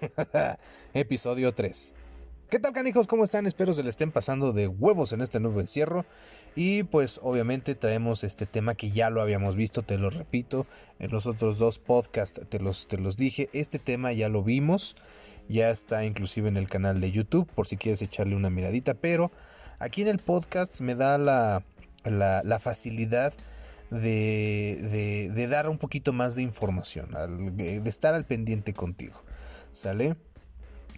Episodio 3. ¿Qué tal canijos? ¿Cómo están? Espero se le estén pasando de huevos en este nuevo encierro. Y pues obviamente traemos este tema que ya lo habíamos visto, te lo repito, en los otros dos podcasts te los, te los dije. Este tema ya lo vimos, ya está inclusive en el canal de YouTube por si quieres echarle una miradita. Pero aquí en el podcast me da la, la, facilidad de, de, dar un poquito más de información, de estar al pendiente contigo. ¿Sale?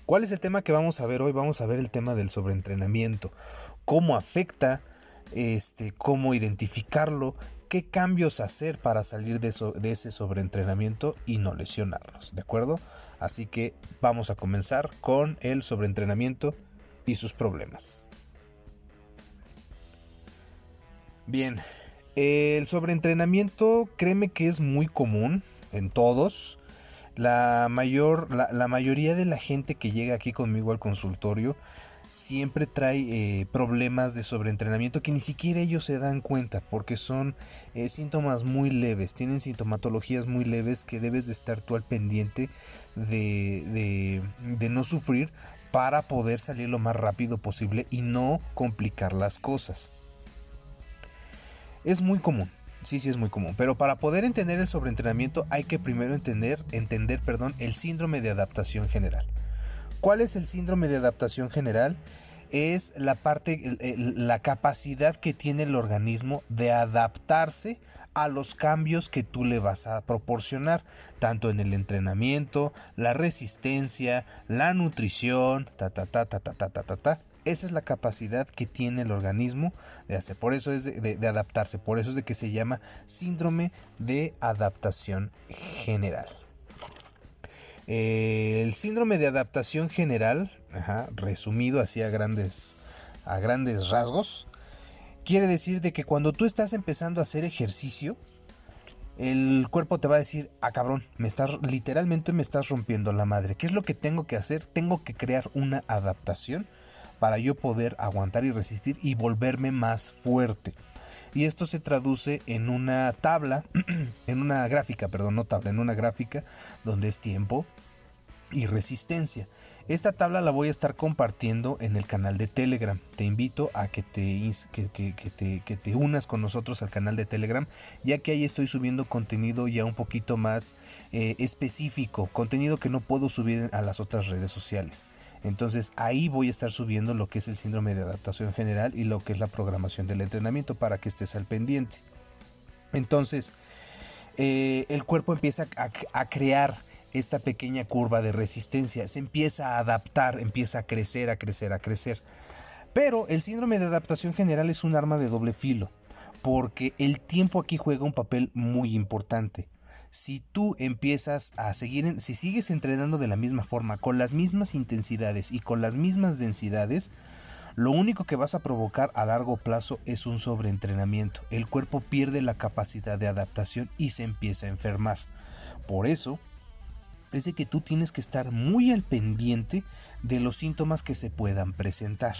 ¿Cuál es el tema que vamos a ver hoy? Vamos a ver el tema del sobreentrenamiento. ¿Cómo afecta? Este, cómo identificarlo, qué cambios hacer para salir de, ese sobreentrenamiento y no lesionarnos, ¿de acuerdo? Así que vamos a comenzar con el sobreentrenamiento y sus problemas. Bien, el sobreentrenamiento créeme que es muy común en todos. La, mayor, la, mayoría de la gente que llega aquí conmigo al consultorio siempre trae eh, problemas de sobreentrenamiento que ni siquiera ellos se dan cuenta porque son eh, síntomas muy leves, tienen sintomatologías muy leves que debes de estar tú al pendiente de, de no sufrir para poder salir lo más rápido posible y no complicar las cosas. Es muy común, Sí, sí es muy común. Pero para poder entender el sobreentrenamiento hay que primero entender, entender perdón, el síndrome de adaptación general. ¿Cuál es el síndrome de adaptación general? Es la parte, la capacidad que tiene el organismo de adaptarse a los cambios que tú le vas a proporcionar, tanto en el entrenamiento, la resistencia, la nutrición, ta ta ta ta ta ta ta ta, ta esa es la capacidad que tiene el organismo de hacer. Por eso es de, adaptarse. Por eso es de que se llama síndrome de adaptación general. Eh, el síndrome de adaptación general, resumido así a grandes, a grandes rasgos, quiere decir de que cuando tú estás empezando a hacer ejercicio, el cuerpo te va a decir, ah cabrón, me estás literalmente me estás rompiendo la madre. ¿Qué es lo que tengo que hacer? Tengo que crear una adaptación para yo poder aguantar y resistir y volverme más fuerte. Y esto se traduce en una tabla, en una gráfica, perdón, no tabla, en una gráfica donde es tiempo y resistencia. Esta tabla la voy a estar compartiendo en el canal de Telegram. Te invito a que te, que, te, unas con nosotros al canal de Telegram, ya que ahí estoy subiendo contenido ya un poquito más eh, específico, contenido que no puedo subir a las otras redes sociales. Entonces ahí voy a estar subiendo lo que es el síndrome de adaptación general y lo que es la programación del entrenamiento para que estés al pendiente. Entonces, eh, el cuerpo empieza a, crear esta pequeña curva de resistencia, se empieza a adaptar, empieza a crecer, a crecer, a crecer. Pero el síndrome de adaptación general es un arma de doble filo, porque el tiempo aquí juega un papel muy importante si tú empiezas a seguir, si sigues entrenando de la misma forma, con las mismas intensidades y con las mismas densidades, lo único que vas a provocar a largo plazo es un sobreentrenamiento. El cuerpo pierde la capacidad de adaptación y se empieza a enfermar. Por eso, es de que tú tienes que estar muy al pendiente de los síntomas que se puedan presentar.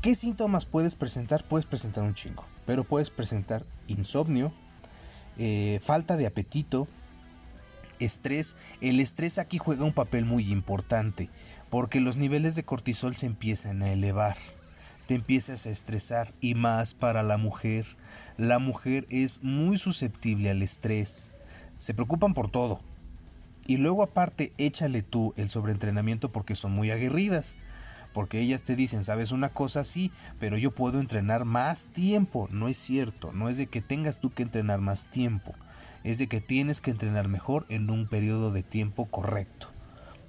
¿Qué síntomas puedes presentar? Puedes presentar un chingo, pero puedes presentar insomnio, eh, falta de apetito, estrés. El estrés aquí juega un papel muy importante porque los niveles de cortisol se empiezan a elevar. Te empiezas a estresar y más para la mujer. La mujer es muy susceptible al estrés. Se preocupan por todo. Y luego aparte échale tú el sobreentrenamiento porque son muy aguerridas porque ellas te dicen, sabes una cosa sí, pero yo puedo entrenar más tiempo. No es cierto, no es de que tengas tú que entrenar más tiempo, es de que tienes que entrenar mejor en un periodo de tiempo correcto.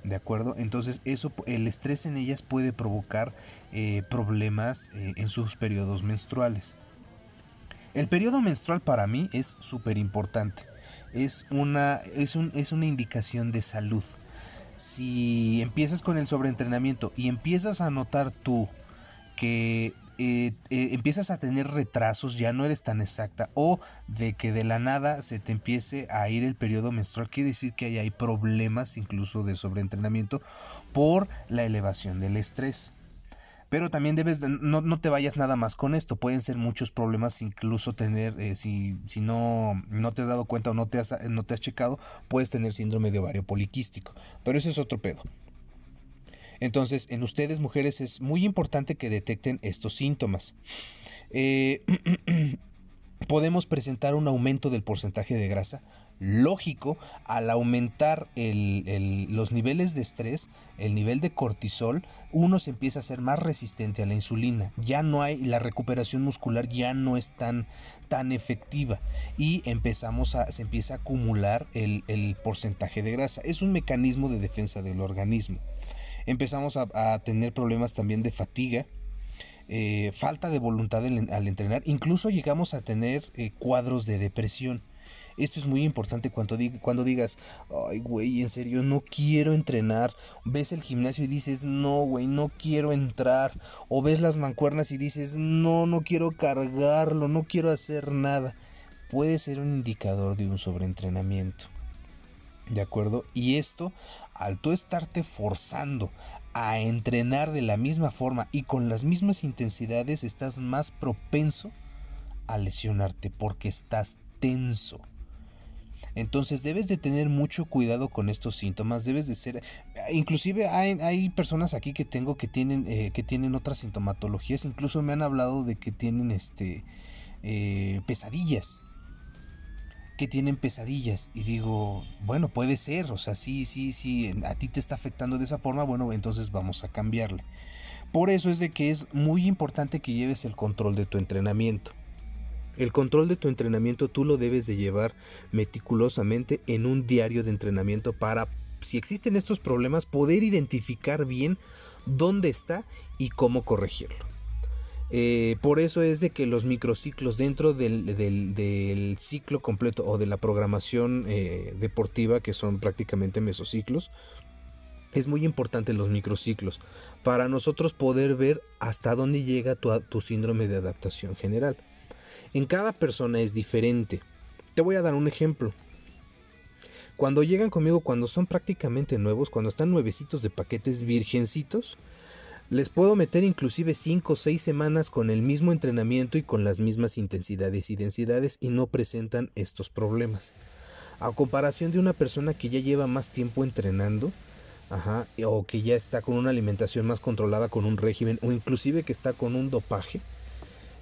¿De acuerdo? Entonces eso, el estrés en ellas puede provocar eh, problemas eh, en sus periodos menstruales. El periodo menstrual para mí es súper importante. Es una, es, un, es una indicación de salud si empiezas con el sobreentrenamiento y empiezas a notar tú que eh, eh, empiezas a tener retrasos, ya no eres tan exacta, o de que de la nada se te empiece a ir el periodo menstrual, quiere decir que hay problemas incluso de sobreentrenamiento por la elevación del estrés. Pero también debes de, no, no, te vayas nada más con esto. Pueden ser muchos problemas, incluso tener, eh, si, si no, no te has dado cuenta o no te has, no te has checado, puedes tener síndrome de ovario poliquístico. Pero ese es otro pedo. Entonces, en ustedes mujeres es muy importante que detecten estos síntomas. Eh, podemos presentar un aumento del porcentaje de grasa, lógico, al aumentar los niveles de estrés, el nivel de cortisol, uno se empieza a ser más resistente a la insulina. Ya no hay, la recuperación muscular ya no es tan, tan efectiva y empezamos a, se empieza a acumular el, porcentaje de grasa. Es un mecanismo de defensa del organismo. Empezamos a, tener problemas también de fatiga. Eh, falta de voluntad al entrenar, incluso llegamos a tener eh, cuadros de depresión. Esto es muy importante cuando, cuando digas, ay, güey, en serio, no quiero entrenar. Ves el gimnasio y dices, no, güey, no quiero entrar. O ves las mancuernas y dices, no, no quiero cargarlo, no quiero hacer nada. Puede ser un indicador de un sobreentrenamiento. ¿De acuerdo? Y esto, al tú estarte forzando a entrenar de la misma forma y con las mismas intensidades, estás más propenso a lesionarte porque estás tenso. Entonces debes de tener mucho cuidado con estos síntomas, debes de ser, inclusive hay, personas aquí que tengo que tienen, eh, que tienen otras sintomatologías, incluso me han hablado de que tienen este, eh, pesadillas, que tienen pesadillas y digo, bueno, puede ser, o sea, sí, sí, sí, a ti te está afectando de esa forma, bueno, entonces vamos a cambiarle. Por eso es de que es muy importante que lleves el control de tu entrenamiento. El control de tu entrenamiento tú lo debes de llevar meticulosamente en un diario de entrenamiento para, si existen estos problemas, poder identificar bien dónde está y cómo corregirlo. Eh, por eso es de que los microciclos dentro del, ciclo completo o de la programación eh, deportiva, que son prácticamente mesociclos, es muy importante los microciclos para nosotros poder ver hasta dónde llega tu síndrome de adaptación general. En cada persona es diferente. Te voy a dar un ejemplo. Cuando llegan conmigo, cuando son prácticamente nuevos, cuando están nuevecitos de paquetes virgencitos, les puedo meter inclusive 5 o 6 semanas con el mismo entrenamiento y con las mismas intensidades y densidades y no presentan estos problemas. A comparación de una persona que ya lleva más tiempo entrenando, o que ya está con una alimentación más controlada, con un régimen, o inclusive que está con un dopaje,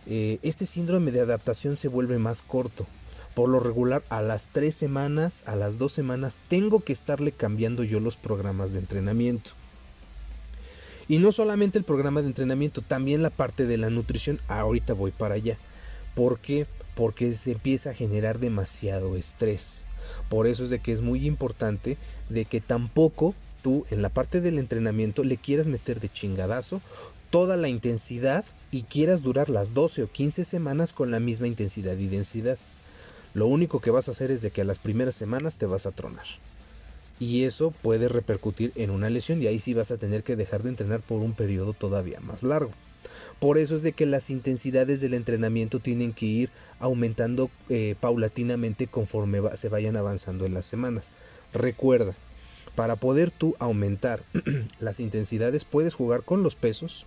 eh, este síndrome de adaptación se vuelve más corto. Por lo regular, a las tres semanas, a las dos semanas, tengo que estarle cambiando yo los programas de entrenamiento. Y no solamente el programa de entrenamiento, también la parte de la nutrición. Ahorita voy para allá. ¿Por qué? Porque se empieza a generar demasiado estrés. Por eso es de que es muy importante de que tampoco tú en la parte del entrenamiento le quieras meter de chingadazo toda la intensidad y quieras durar las 12 o 15 semanas con la misma intensidad y densidad. Lo único que vas a hacer es de que a las primeras semanas te vas a tronar. Y eso puede repercutir en una lesión y ahí sí vas a tener que dejar de entrenar por un periodo todavía más largo. Por eso es de que las intensidades del entrenamiento tienen que ir aumentando eh, paulatinamente conforme se vayan avanzando en las semanas. Recuerda, para poder tú aumentar las intensidades puedes jugar con los pesos,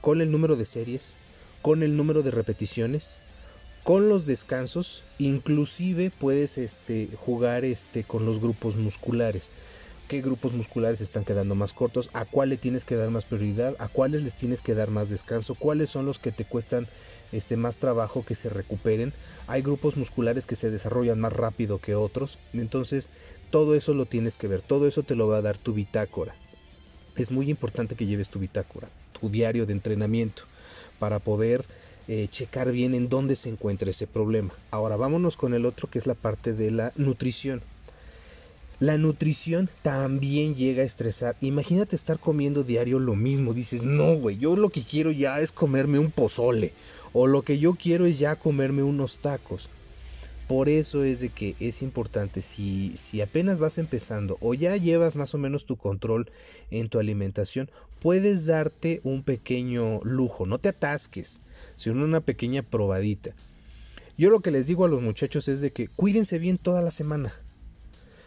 con el número de series, con el número de repeticiones, con los descansos, inclusive puedes este, jugar este, con los grupos musculares. ¿Qué grupos musculares están quedando más cortos? ¿A cuáles tienes que dar más prioridad? ¿A cuáles les tienes que dar más descanso? ¿Cuáles son los que te cuestan este, más trabajo que se recuperen? Hay grupos musculares que se desarrollan más rápido que otros. Entonces, todo eso lo tienes que ver. Todo eso te lo va a dar tu bitácora. Es muy importante que lleves tu bitácora tu diario de entrenamiento para poder eh, checar bien en dónde se encuentra ese problema. Ahora vámonos con el otro que es la parte de la nutrición. La nutrición también llega a estresar. Imagínate estar comiendo diario lo mismo. Dices, no, güey, yo lo que quiero ya es comerme un pozole. O lo que yo quiero es ya comerme unos tacos. Por eso es de que es importante, si, si apenas vas empezando o ya llevas más o menos tu control en tu alimentación, puedes darte un pequeño lujo, no te atasques, sino una pequeña probadita. Yo lo que les digo a los muchachos es de que cuídense bien toda la semana.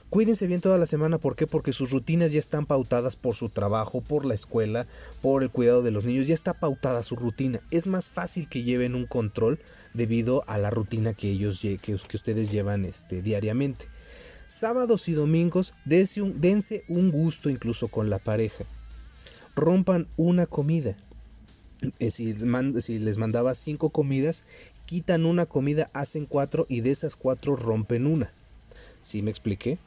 Cuídense bien toda la semana, ¿por qué? Porque sus rutinas ya están pautadas por su trabajo, por la escuela, por el cuidado de los niños, ya está pautada su rutina. Es más fácil que lleven un control debido a la rutina que ellos que, ustedes llevan este, diariamente. Sábados y domingos dense un, un gusto incluso con la pareja. Rompan una comida. Eh, si, si les mandaba cinco comidas, quitan una comida, hacen cuatro y de esas cuatro rompen una. ¿Sí me expliqué?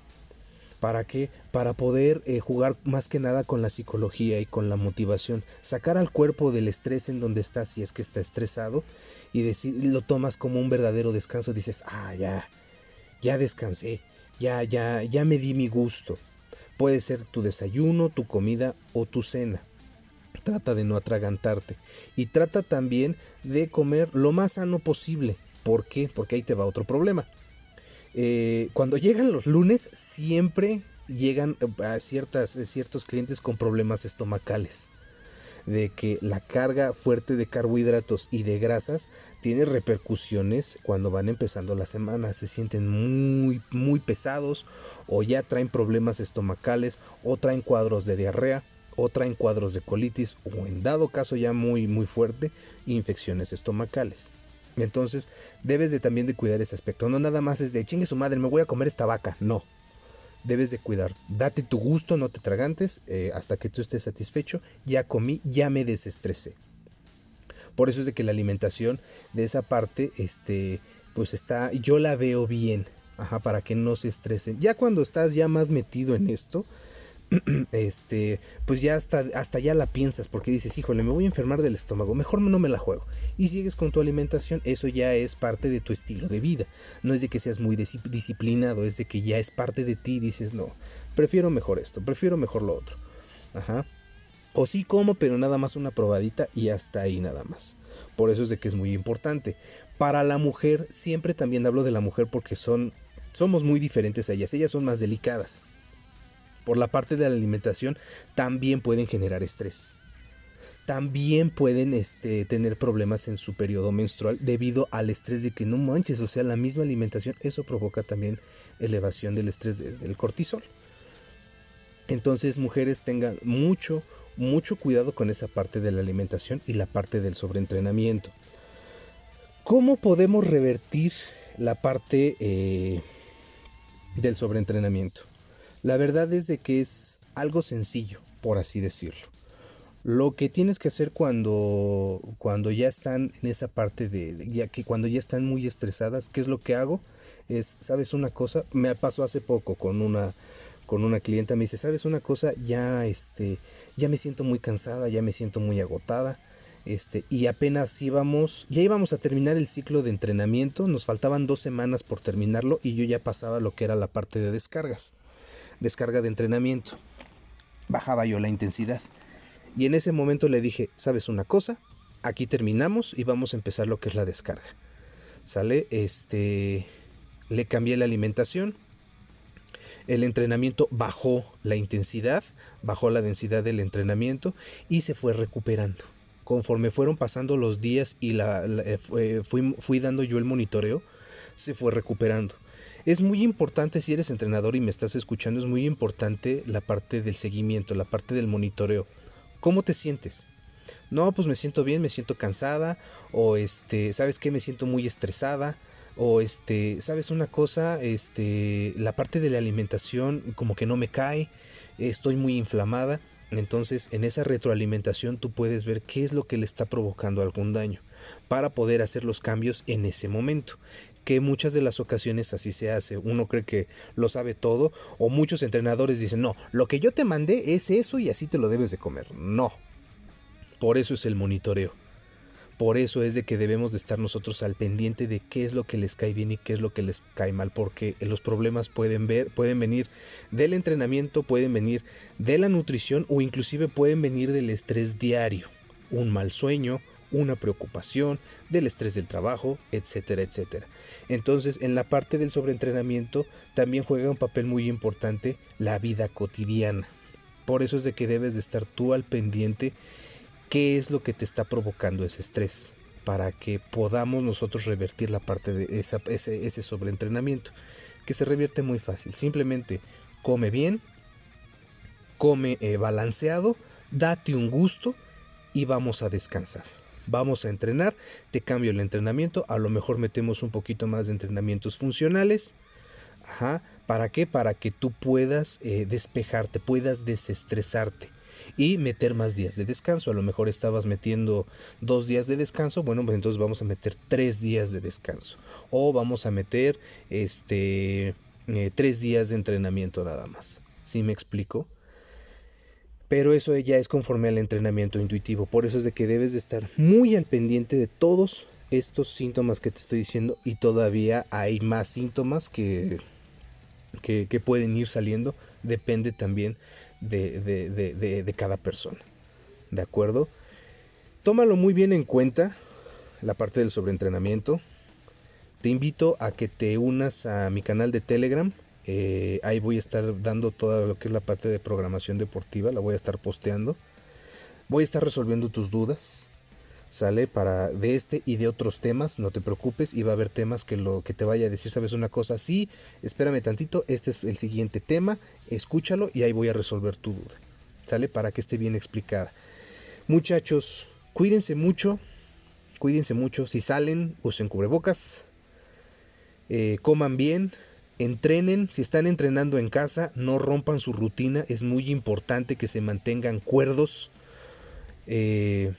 ¿Para qué? Para poder eh, jugar más que nada con la psicología y con la motivación. Sacar al cuerpo del estrés en donde está, si es que está estresado, y decir, lo tomas como un verdadero descanso. Dices, ah, ya, ya descansé, ya, ya, ya me di mi gusto. Puede ser tu desayuno, tu comida o tu cena. Trata de no atragantarte. Y trata también de comer lo más sano posible. ¿Por qué? Porque ahí te va otro problema. Eh, cuando llegan los lunes, siempre llegan eh, a ciertas, eh, ciertos clientes con problemas estomacales. De que la carga fuerte de carbohidratos y de grasas tiene repercusiones cuando van empezando la semana. Se sienten muy, muy pesados, o ya traen problemas estomacales, o traen cuadros de diarrea, o traen cuadros de colitis, o en dado caso ya muy, muy fuerte, infecciones estomacales. Entonces, debes de también de cuidar ese aspecto. No nada más es de chingue su madre, me voy a comer esta vaca. No. Debes de cuidar. Date tu gusto, no te tragantes eh, hasta que tú estés satisfecho. Ya comí, ya me desestresé. Por eso es de que la alimentación de esa parte, este, pues está, yo la veo bien. Ajá, para que no se estresen. Ya cuando estás ya más metido en esto, este, pues ya hasta, hasta ya la piensas porque dices, híjole, me voy a enfermar del estómago, mejor no me la juego. Y sigues con tu alimentación, eso ya es parte de tu estilo de vida. No es de que seas muy disciplinado, es de que ya es parte de ti, dices, no, prefiero mejor esto, prefiero mejor lo otro. Ajá. O sí como, pero nada más una probadita y hasta ahí nada más. Por eso es de que es muy importante. Para la mujer, siempre también hablo de la mujer porque son, somos muy diferentes a ellas. Ellas son más delicadas por la parte de la alimentación también pueden generar estrés. También pueden este, tener problemas en su periodo menstrual debido al estrés de que no manches, o sea, la misma alimentación, eso provoca también elevación del estrés del cortisol. Entonces, mujeres tengan mucho, mucho cuidado con esa parte de la alimentación y la parte del sobreentrenamiento. ¿Cómo podemos revertir la parte eh, del sobreentrenamiento? La verdad es de que es algo sencillo, por así decirlo. Lo que tienes que hacer cuando, cuando ya están en esa parte de, ya que cuando ya están muy estresadas, ¿qué es lo que hago? Es, ¿sabes una cosa? Me pasó hace poco con una con una clienta me dice, "¿Sabes una cosa? Ya este ya me siento muy cansada, ya me siento muy agotada." Este, y apenas íbamos, ya íbamos a terminar el ciclo de entrenamiento, nos faltaban dos semanas por terminarlo y yo ya pasaba lo que era la parte de descargas descarga de entrenamiento. Bajaba yo la intensidad. Y en ese momento le dije, ¿sabes una cosa? Aquí terminamos y vamos a empezar lo que es la descarga. ¿Sale? Este le cambié la alimentación. El entrenamiento bajó la intensidad, bajó la densidad del entrenamiento y se fue recuperando. Conforme fueron pasando los días y la, eh, fui, fui dando yo el monitoreo, se fue recuperando. Es muy importante, si eres entrenador y me estás escuchando, es muy importante la parte del seguimiento, la parte del monitoreo. ¿Cómo te sientes? No, pues me siento bien, me siento cansada, o este, ¿sabes qué? Me siento muy estresada, o este, ¿sabes una cosa? Este, la parte de la alimentación como que no me cae, estoy muy inflamada. Entonces, en esa retroalimentación tú puedes ver qué es lo que le está provocando algún daño para poder hacer los cambios en ese momento que muchas de las ocasiones así se hace. Uno cree que lo sabe todo o muchos entrenadores dicen, no, lo que yo te mandé es eso y así te lo debes de comer. No. Por eso es el monitoreo. Por eso es de que debemos de estar nosotros al pendiente de qué es lo que les cae bien y qué es lo que les cae mal, porque los problemas pueden ver, pueden venir del entrenamiento, pueden venir de la nutrición o inclusive pueden venir del estrés diario, un mal sueño, una preocupación, del estrés del trabajo, etcétera, etcétera. Entonces, en la parte del sobreentrenamiento también juega un papel muy importante la vida cotidiana. Por eso es de que debes de estar tú al pendiente qué es lo que te está provocando ese estrés para que podamos nosotros revertir la parte de ese, sobreentrenamiento. que se revierte muy fácil. Simplemente come bien, come eh, balanceado, date un gusto y vamos a descansar. Vamos a entrenar, te cambio el entrenamiento, a lo mejor metemos un poquito más de entrenamientos funcionales. Ajá, ¿para qué? Para que tú puedas eh, despejarte, puedas desestresarte y meter más días de descanso. A lo mejor estabas metiendo dos días de descanso, bueno, pues entonces vamos a meter tres días de descanso. O vamos a meter este eh, tres días de entrenamiento nada más. ¿Sí me explico? Pero eso ya es conforme al entrenamiento intuitivo. Por eso es de que debes de estar muy al pendiente de todos estos síntomas que te estoy diciendo. Y todavía hay más síntomas que, que, pueden ir saliendo. Depende también de, cada persona. ¿De acuerdo? Tómalo muy bien en cuenta, la parte del sobreentrenamiento. Te invito a que te unas a mi canal de Telegram. Eh, ahí voy a estar dando toda lo que es la parte de programación deportiva, la voy a estar posteando. Voy a estar resolviendo tus dudas. ¿Sale? Para de este y de otros temas, no te preocupes, y va a haber temas que lo que te vaya a decir, sabes una cosa, sí, espérame tantito, este es el siguiente tema, escúchalo y ahí voy a resolver tu duda. ¿Sale? Para que esté bien explicada. Muchachos, cuídense mucho, cuídense mucho, si salen, usen cubrebocas, eh, coman bien, entrenen, si están entrenando en casa, no rompan su rutina, es muy importante que se mantengan cuerdos. Eh,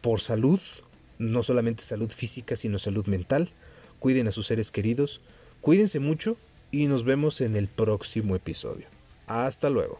por salud, no solamente salud física, sino salud mental. Cuiden a sus seres queridos, cuídense mucho y nos vemos en el próximo episodio. Hasta luego.